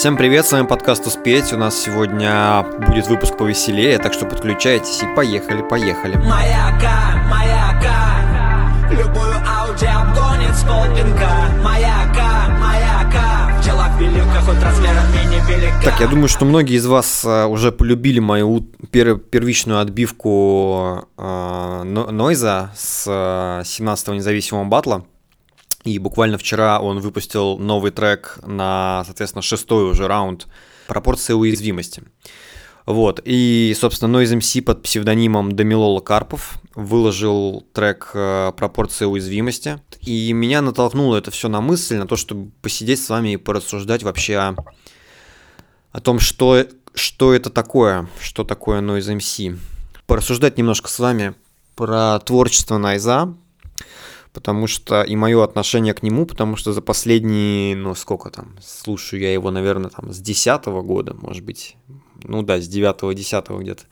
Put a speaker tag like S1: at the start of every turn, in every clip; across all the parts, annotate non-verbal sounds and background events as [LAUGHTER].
S1: Всем привет, с вами подкаст «Успеть». У нас сегодня будет выпуск повеселее, так что подключайтесь и поехали, поехали. Маяка, маяка, любую Ауди обгонит спотинга. Маяка, маяка, в делах великих от размеров мини велика. Так, я думаю, что многие из вас а, уже полюбили мою пер первичную отбивку э, Нойза с 17-го независимого батла. И буквально вчера он выпустил новый трек на, соответственно, шестой уже раунд «Пропорция уязвимости». Вот, и, собственно, Noise MC под псевдонимом Дамилола Карпов выложил трек э, «Пропорция уязвимости». И меня натолкнуло это все на мысль, на то, чтобы посидеть с вами и порассуждать вообще о, о том, что, что это такое, что такое Noise MC. Порассуждать немножко с вами про творчество Найза, потому что и мое отношение к нему, потому что за последние, ну сколько там, слушаю я его, наверное, там с десятого года, может быть, ну да, с девятого, десятого где-то.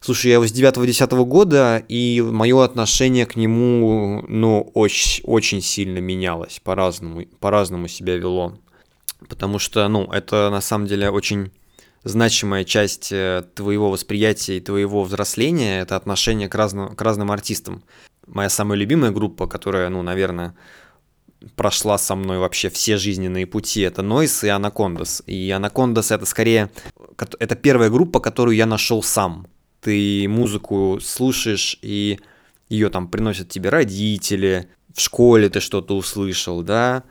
S1: Слушай, я его с девятого, десятого года, и мое отношение к нему, ну, очень, очень сильно менялось, по-разному, по-разному себя вело. Потому что, ну, это на самом деле очень значимая часть э, твоего восприятия и твоего взросления, это отношение к разным, к разным артистам моя самая любимая группа, которая, ну, наверное, прошла со мной вообще все жизненные пути, это Noise и Anacondas. И Anacondas это скорее, это первая группа, которую я нашел сам. Ты музыку слушаешь, и ее там приносят тебе родители, в школе ты что-то услышал, да.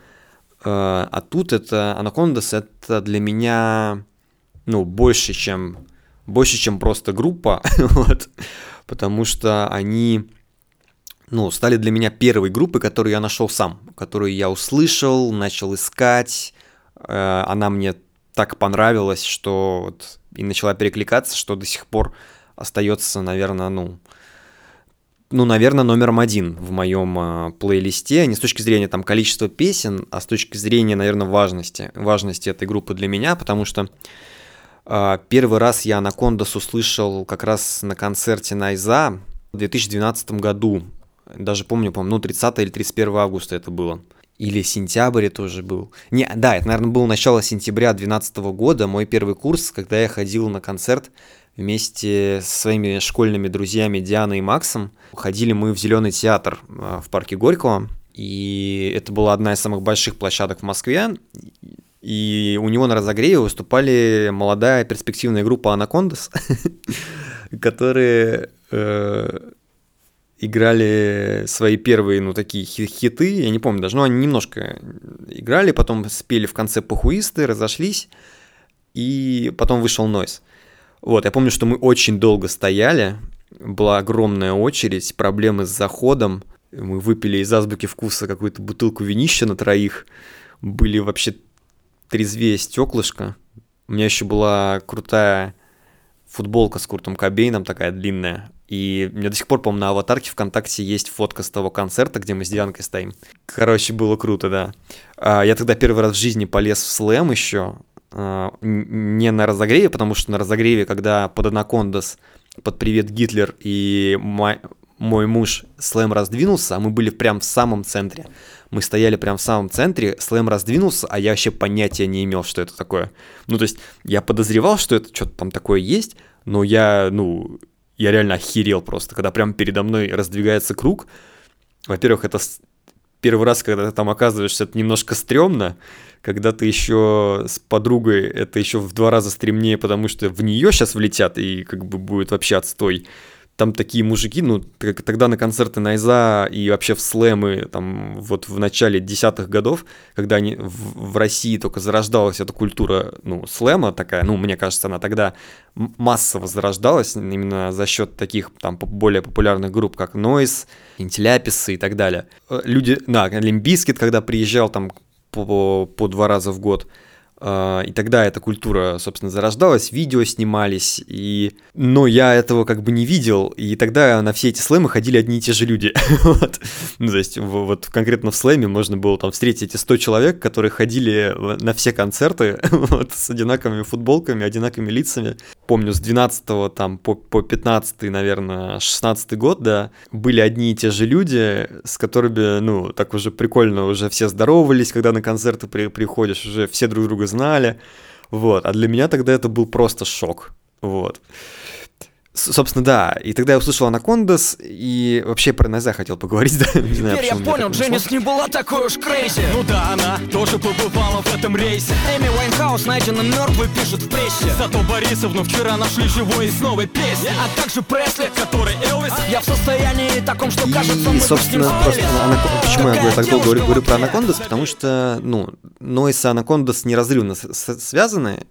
S1: Э, а тут это Anacondas это для меня, ну, больше, чем больше, чем просто группа, [LAUGHS] вот, потому что они ну, стали для меня первой группой, которую я нашел сам, которую я услышал, начал искать. Э, она мне так понравилась, что вот и начала перекликаться, что до сих пор остается, наверное, ну, ну, наверное, номером один в моем э, плейлисте, не с точки зрения там количества песен, а с точки зрения, наверное, важности, важности этой группы для меня, потому что э, первый раз я Анакондас услышал как раз на концерте Найза в 2012 году даже помню, по-моему, ну, 30 или 31 августа это было. Или сентябрь тоже был. Не, да, это, наверное, было начало сентября 2012 года, мой первый курс, когда я ходил на концерт вместе со своими школьными друзьями Дианой и Максом. Ходили мы в Зеленый театр а, в парке Горького, и это была одна из самых больших площадок в Москве. И у него на разогреве выступали молодая перспективная группа Анакондас, [LAUGHS] которые э, играли свои первые, ну, такие хиты, я не помню даже, но они немножко играли, потом спели в конце похуисты, разошлись, и потом вышел Нойс. Вот, я помню, что мы очень долго стояли, была огромная очередь, проблемы с заходом, мы выпили из азбуки вкуса какую-то бутылку винища на троих, были вообще трезвее стеклышко. У меня еще была крутая футболка с Куртом Кобейном, такая длинная. И меня до сих пор, по-моему, на аватарке ВКонтакте есть фотка с того концерта, где мы с Дианкой стоим. Короче, было круто, да. А, я тогда первый раз в жизни полез в слэм еще. А, не на разогреве, потому что на разогреве, когда под Анакондас, под Привет Гитлер и мой, мой муж слэм раздвинулся, а мы были прям в самом центре. Мы стояли прям в самом центре, слэм раздвинулся, а я вообще понятия не имел, что это такое. Ну, то есть я подозревал, что это что-то там такое есть, но я, ну, я реально охерел просто, когда прям передо мной раздвигается круг. Во-первых, это первый раз, когда ты там оказываешься, это немножко стрёмно. Когда ты еще с подругой, это еще в два раза стремнее, потому что в нее сейчас влетят, и как бы будет вообще отстой там такие мужики, ну, тогда на концерты Noize а и вообще в слэмы, там, вот в начале десятых годов, когда они в, в России только зарождалась эта культура, ну, слэма такая, ну, мне кажется, она тогда массово зарождалась именно за счет таких, там, более популярных групп, как Noize, Интеляписы и так далее. Э, люди, да, Limp Bizkit, когда приезжал там по, по два раза в год, и тогда эта культура, собственно, зарождалась, видео снимались, и... но я этого как бы не видел, и тогда на все эти слэмы ходили одни и те же люди. [LAUGHS] вот. Ну, то есть вот конкретно в слэме можно было там встретить эти 100 человек, которые ходили на все концерты [LAUGHS] вот, с одинаковыми футболками, одинаковыми лицами. Помню, с 12 там по, по 15 наверное, 16 год, да, были одни и те же люди, с которыми, ну, так уже прикольно, уже все здоровались, когда на концерты при, приходишь, уже все друг друга знали. Вот, а для меня тогда это был просто шок. Вот. Собственно, да. И тогда я услышал Анакондас, и вообще про Noize а хотел поговорить, [LAUGHS] да.
S2: Не знаю, Теперь я понял, Дженис не была такой уж crazy. Ну да, она тоже побывала в этом рейсе. Эми Уайнхаус найдена мертвой, пишет в прессе. Зато Борисовну вчера нашли живой и с новой песней. А также Пресли, который Элвис. Я в состоянии таком, что кажется,
S1: И, собственно, просто Анак... почему я говорю, так долго говорю, говорю про Анакондас, потому что, ну, Noize и Анакондас неразрывно связаны,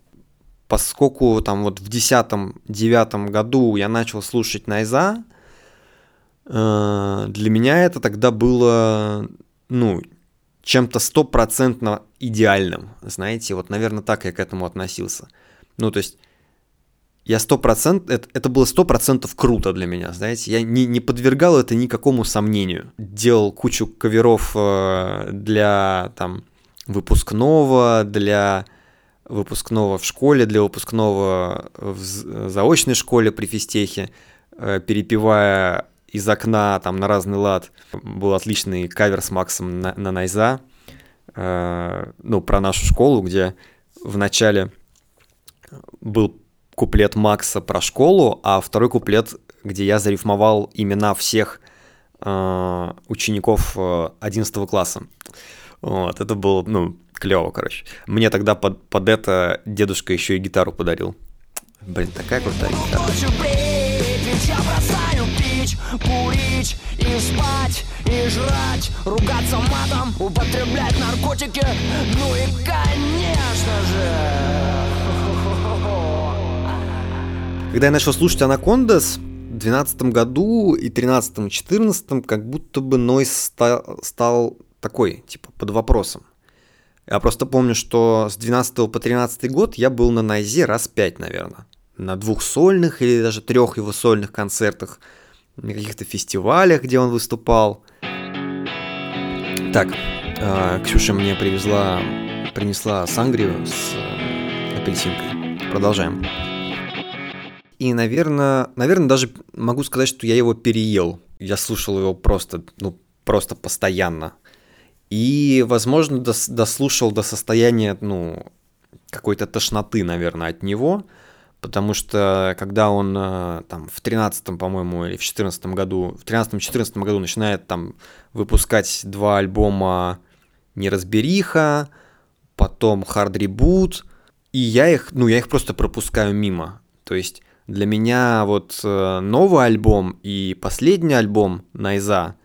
S1: поскольку там вот в десятом-девятом году я начал слушать Найза, э, для меня это тогда было, ну, чем-то стопроцентно идеальным, знаете, вот, наверное, так я к этому относился. Ну, то есть, я сто процентов, это, было сто процентов круто для меня, знаете, я не, не подвергал это никакому сомнению. Делал кучу каверов э, для, там, выпускного, для выпускного в школе, для выпускного в заочной школе при физтехе, э, перепевая из окна там на разный лад. Был отличный кавер с Максом на, на Найза, э, ну, про нашу школу, где в начале был куплет Макса про школу, а второй куплет, где я зарифмовал имена всех э, учеников 11 класса. Вот, это было, ну, клево, короче. Мне тогда под, под это дедушка еще и гитару подарил. Блин, такая крутая гитара. курить и спать, и жрать, ругаться матом, употреблять наркотики, ну и, конечно же... Когда я начал слушать Анакондас, в 2012 году и 13-14 как будто бы Нойс стал, стал такой, типа, под вопросом. Я просто помню, что с 12 по 13 год я был на Найзе раз пять, наверное. На двух сольных или даже трех его сольных концертах, на каких-то фестивалях, где он выступал. Так, э, Ксюша мне привезла, принесла сангрию с э, апельсинкой. Продолжаем. И, наверное, наверное, даже могу сказать, что я его переел. Я слушал его просто, ну, просто постоянно. И, возможно, дос дослушал до состояния, ну, какой-то тошноты, наверное, от него, потому что когда он э, там в 13 по-моему, или в 14 году, в 13-14 году начинает там выпускать два альбома «Неразбериха», потом «Hard Reboot», и я их, ну, я их просто пропускаю мимо. То есть для меня вот э, новый альбом и последний альбом Найза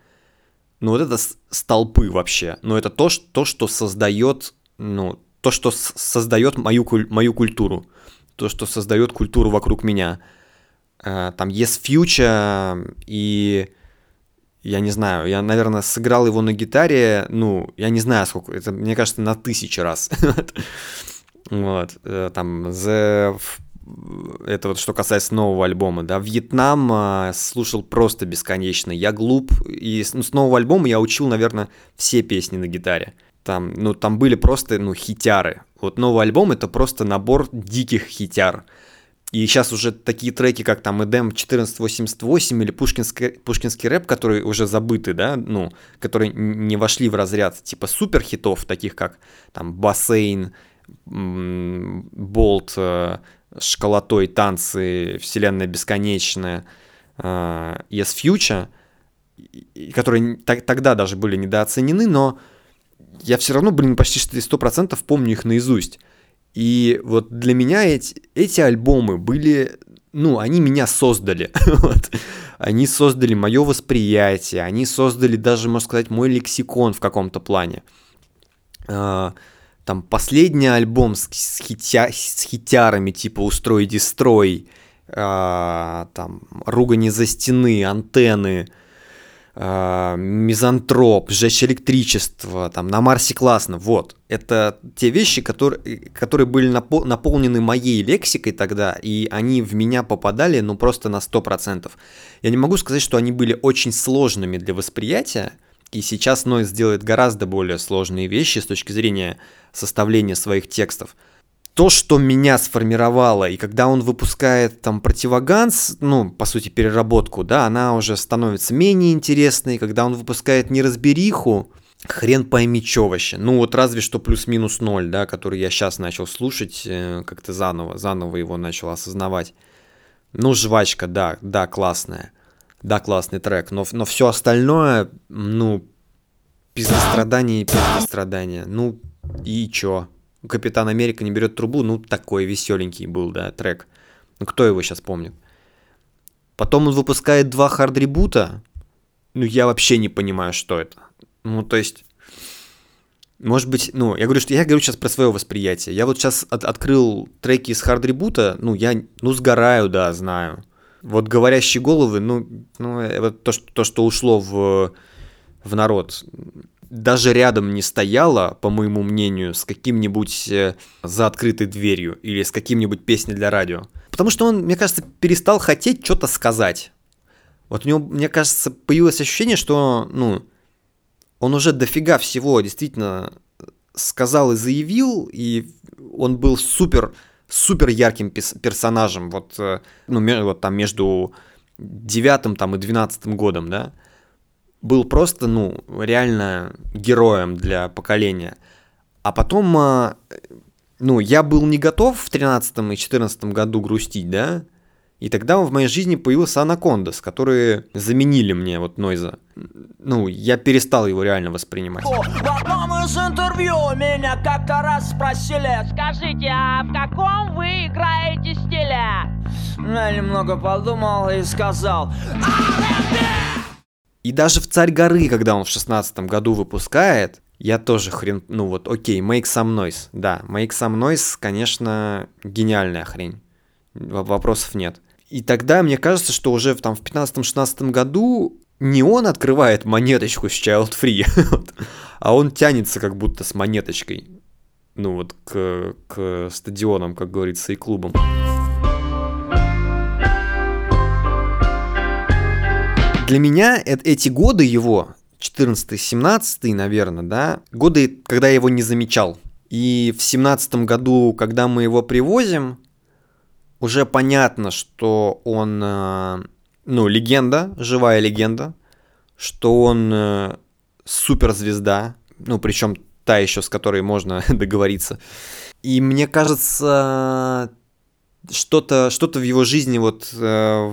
S1: ну вот это столпы вообще. Ну это то, что, то, что создает, ну, то, что создает мою, мою культуру. То, что создает культуру вокруг меня. Э, там Yes Future и я не знаю, я, наверное, сыграл его на гитаре, ну, я не знаю, сколько, это, мне кажется, на тысячи раз. [LAUGHS] Вот, э, там, The это вот что касается нового альбома, да, Вьетнам а, слушал просто бесконечно, я глуп, и ну, с нового альбома я учил, наверное, все песни на гитаре, там, ну, там были просто, ну, хитяры, вот новый альбом это просто набор диких хитяр, и сейчас уже такие треки, как там Эдем 1488 или пушкинский, пушкинский рэп, которые уже забыты, да, ну, которые не вошли в разряд типа супер хитов, таких как там Бассейн, Болт, э, школотой танцы, вселенная бесконечная, uh, Yes Future, которые тогда даже были недооценены, но я все равно, блин, почти сто процентов помню их наизусть. И вот для меня эти, эти альбомы были, ну, они меня создали. [LAUGHS] вот. Они создали мое восприятие, они создали даже, можно сказать, мой лексикон в каком-то плане. Там последний альбом с, с, хитя, с хитярами типа «Устрой, дестрой», а, там «Ругани за стены», «Антенны», а, «Мизантроп», «Сжечь электричество», там «На Марсе классно», вот. Это те вещи, которые, которые были напо- наполнены моей лексикой тогда, и они в меня попадали, ну, просто на 100%. Я не могу сказать, что они были очень сложными для восприятия, и сейчас Noise делает гораздо более сложные вещи с точки зрения составления своих текстов. То, что меня сформировало, и когда он выпускает там противоганс, ну, по сути, переработку, да, она уже становится менее интересной. Когда он выпускает неразбериху, хрен пойми чё вообще. Ну вот разве что плюс-минус ноль, да, который я сейчас начал слушать, э, как-то заново, заново его начал осознавать. Ну, жвачка, да, да, классная. Да, классный трек, но, но все остальное, ну, пиздострадание и пиздострадание. Ну, и чё? Капитан Америка не берет трубу, ну, такой веселенький был, да, трек. Ну, кто его сейчас помнит? Потом он выпускает два хард-ребута. Ну, я вообще не понимаю, что это. Ну, то есть, может быть, ну, я говорю, что я говорю сейчас про свое восприятие. Я вот сейчас от, открыл треки из хард-ребута, ну, я, ну, сгораю, да, знаю. Вот говорящие головы, ну, ну это то, что, то, что ушло в, в народ, даже рядом не стояло, по моему мнению, с каким-нибудь э, за открытой дверью или с каким-нибудь песней для радио. Потому что он, мне кажется, перестал хотеть что-то сказать. Вот у него, мне кажется, появилось ощущение, что, ну, он уже дофига всего действительно сказал и заявил, и он был супер, супер ярким персонажем, вот, э, ну, вот там между девятым там и двенадцатым годом, да, был просто, ну, реально героем для поколения. А потом, э, ну, я был не готов в тринадцатом и четырнадцатом году грустить, да, и тогда в моей жизни появился Анакондас, которые заменили мне вот Нойза. Ну, я перестал его реально воспринимать. В одном из интервью меня как-то раз спросили, скажите, а в каком вы играете стиле? Я немного подумал и сказал, и даже в «Царь горы», когда он в шестнадцатом году выпускает, я тоже хрен... Ну вот, окей, Make Some Noise. Да, Make Some Noise, конечно, гениальная хрень. Вопросов нет. И тогда мне кажется, что уже там в 15-16 году не он открывает монеточку с Child Free, [LAUGHS] а он тянется как будто с монеточкой. Ну вот к, к стадионам, как говорится, и клубам. Для меня эти годы его, 14-17, наверное, да, годы, когда я его не замечал. И в 17 году, когда мы его привозим, уже понятно, что он, э, ну, легенда, живая легенда, что он э, суперзвезда, ну, причем та еще, с которой можно [LAUGHS] договориться. И мне кажется, что-то что в его жизни вот э,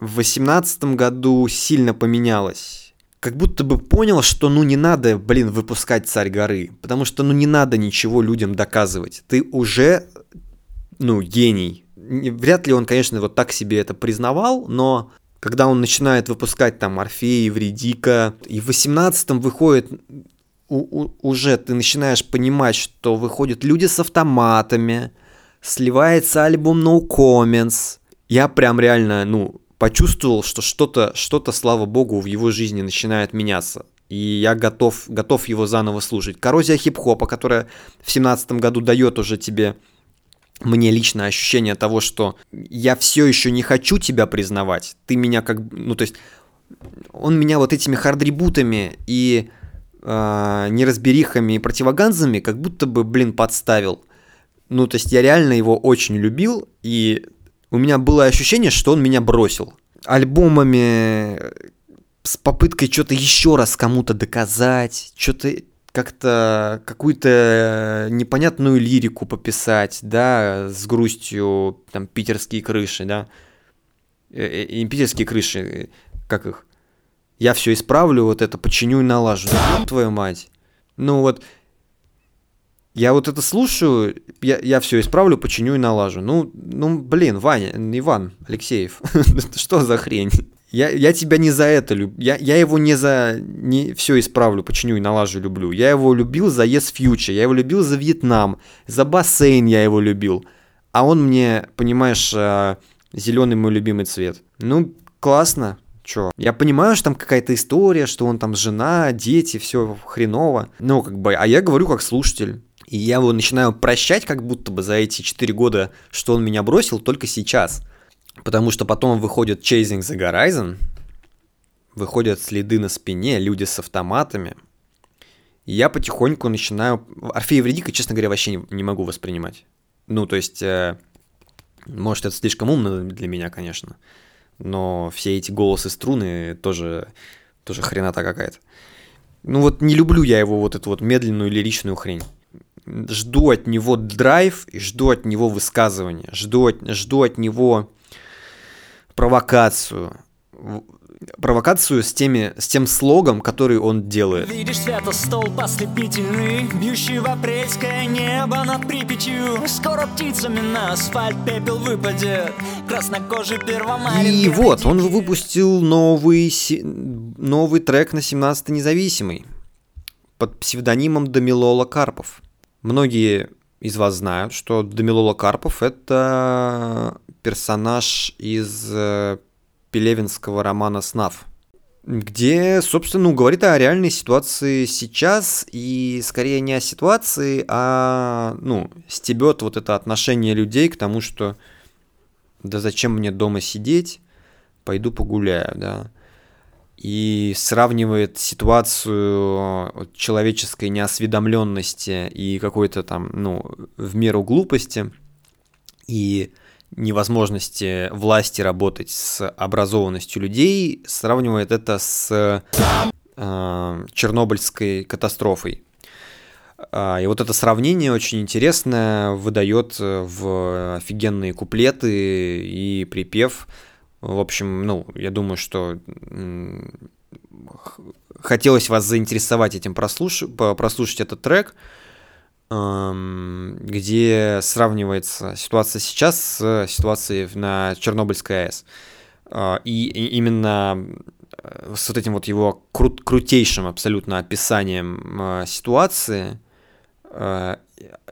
S1: в восемнадцатом году сильно поменялось. Как будто бы понял, что ну не надо, блин, выпускать «Царь горы», потому что ну не надо ничего людям доказывать. Ты уже ну, гений. Вряд ли он, конечно, вот так себе это признавал, но когда он начинает выпускать там Орфея, Евредика, и в 18-м выходит у, у, уже ты начинаешь понимать, что выходят люди с автоматами, сливается альбом No Comments. Я прям реально, ну, почувствовал, что что-то, что-то, слава богу, в его жизни начинает меняться. И я готов, готов его заново слушать. Коррозия хип-хопа, которая в 17 году дает уже тебе мне лично ощущение того, что я все еще не хочу тебя признавать. Ты меня как... Ну, то есть, он меня вот этими хардребутами и э, неразберихами и противоганзами как будто бы, блин, подставил. Ну, то есть, я реально его очень любил, и у меня было ощущение, что он меня бросил. Альбомами с попыткой что-то еще раз кому-то доказать, что-то как-то какую-то непонятную лирику пописать, да, с грустью, там, питерские крыши, да, э, э, питерские крыши, как их, я все исправлю, вот это починю и налажу, ну, твою мать. Ну вот, я вот это слушаю, я, я все исправлю, починю и налажу. Ну, ну, блин, Ваня, Иван Алексеев, [LAUGHS] что за хрень? Я, я тебя не за это люблю. Я, я его не за не все исправлю, починю и налажу люблю. Я его любил за Yes Future, я его любил за Вьетнам, за бассейн я его любил. А он мне, понимаешь, э, зеленый мой любимый цвет. Ну, классно. Чё? Я понимаю, что там какая-то история, что он там жена, дети, все хреново. Ну, как бы, а я говорю как слушатель. И я его начинаю прощать как будто бы за эти 4 года, что он меня бросил только сейчас. Потому что потом выходит Chasing the Horizon, выходят следы на спине, люди с автоматами. И я потихоньку начинаю... Орфея Евредика, честно говоря, вообще не, не могу воспринимать. Ну, то есть, э, может, это слишком умно для меня, конечно. Но все эти голосы струны тоже, тоже хренота какая-то. Ну вот не люблю я его вот эту вот медленную лиричную хрень. Жду от него драйв и жду от него высказывания. Жду от, жду от него провокацию провокацию с, теми, с тем слогом, который он делает.
S2: Видишь светостолб ослепительный, бьющий в апрельское небо над Припятью. Скоро птицами на асфальт пепел выпадет, краснокожий первомайский.
S1: И вот, он выпустил новый, новый трек на 17-й независимый под псевдонимом Дамилола Карпов. Многие из вас знают, что Дамилола Карпов это персонаж из э, пелевинского романа «Снав», где, собственно, ну, говорит о реальной ситуации сейчас, и скорее не о ситуации, а, ну, стебет вот это отношение людей к тому, что да зачем мне дома сидеть, пойду погуляю, да. И сравнивает ситуацию человеческой неосведомленности и какой-то там, ну, в меру глупости, и невозможности власти работать с образованностью людей, сравнивает это с э, Чернобыльской катастрофой. А, и вот это сравнение очень интересное, выдает в офигенные куплеты и припев. В общем, ну, я думаю, что хотелось вас заинтересовать этим, прослуш... прослушать этот трек где сравнивается ситуация сейчас с ситуацией на Чернобыльской АЭС. А, и именно э, с вот этим вот его крут крутейшим абсолютно описанием а, ситуации,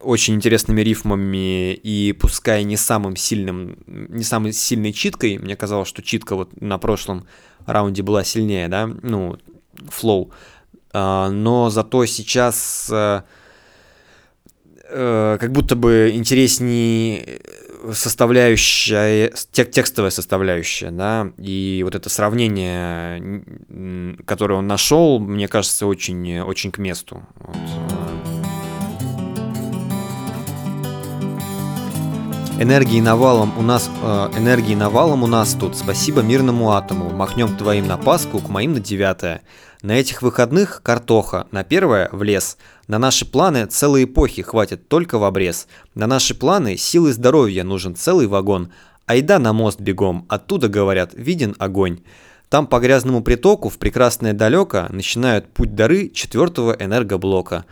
S1: очень интересными рифмами и пускай не самым сильным, не самой сильной читкой, мне казалось, что читка вот на прошлом раунде была сильнее, да, ну, флоу, но зато сейчас э, э, как будто бы интереснее составляющая, тек текстовая составляющая, да, и вот это сравнение, которое он нашел, мне кажется, очень, очень к месту. Вот. Э. Энергии навалом у нас, э, энергии навалом у нас тут. Спасибо мирному атому. Махнем твоим на Пасху, к моим на девятое. На этих выходных картоха, на первое в лес. На наши планы целые эпохи хватит только в обрез. На наши планы силы здоровья нужен целый вагон. Айда на мост бегом, оттуда, говорят, виден огонь. Там по грязному притоку в прекрасное далеко начинают путь дары четвертого энергоблока.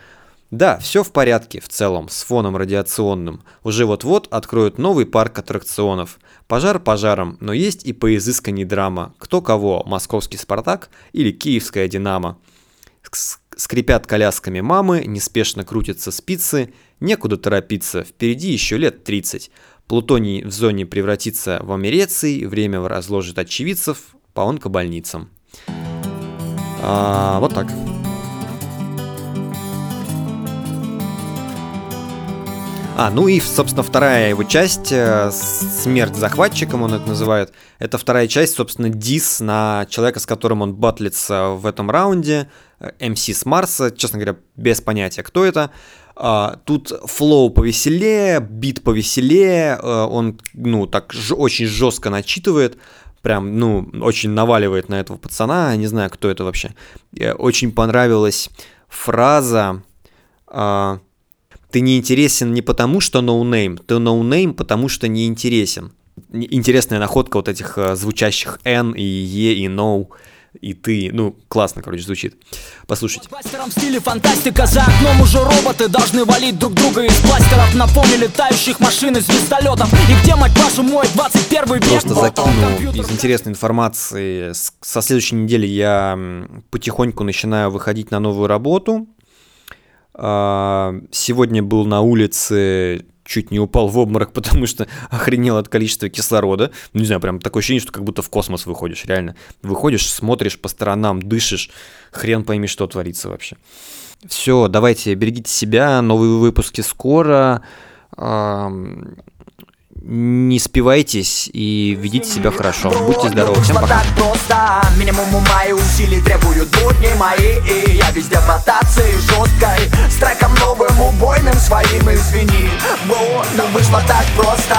S1: Да, все в порядке в целом, с фоном радиационным. Уже вот-вот откроют новый парк аттракционов. Пожар пожаром, но есть и поизысканней драма. Кто кого, московский «Спартак» или киевская «Динамо». Скрипят колясками мамы, неспешно крутятся спицы, некуда торопиться, впереди еще лет 30. Плутоний в зоне превратится в амереций, время разложит очевидцев по онкобольницам. А, вот так. А, ну и, собственно, вторая его часть, э, смерть захватчиком он это называет, это вторая часть, собственно, дис на человека, с которым он батлится в этом раунде, MC э, с Марса, честно говоря, без понятия, кто это. А, тут flow повеселее, бит повеселее, э, он, ну, так очень жестко начитывает, прям, ну, очень наваливает на этого пацана, не знаю, кто это вообще. Очень понравилась фраза... Ты не интересен не потому, что no-name, но ты no-name, но потому что не интересен. Интересная находка вот этих э, звучащих не и но и ты, ну, классно, короче, звучит. Послушайте. В стиле фантастика, за окном уже роботы должны валить друг друга из бластеров на фоне летающих машин и звездолетов. И где, мать вашу, мой 21 век? Просто закину из интересной информации. Со следующей недели я потихоньку начинаю выходить на новую работу. А, сегодня был на улице, чуть не упал в обморок, [LAUGHS] потому что охренел от количества кислорода. Не знаю, прям такое ощущение, что как будто в космос выходишь, реально. Выходишь, смотришь по сторонам, дышишь, хрен пойми, что творится вообще. Все, давайте, берегите себя, новые выпуски скоро не спивайтесь и ведите себя хорошо. Будьте здоровы. Всем пока. минимум ума и усилий требуют будни мои И я везде в ротации жесткой С треком новым убойным своим извини но вышло так просто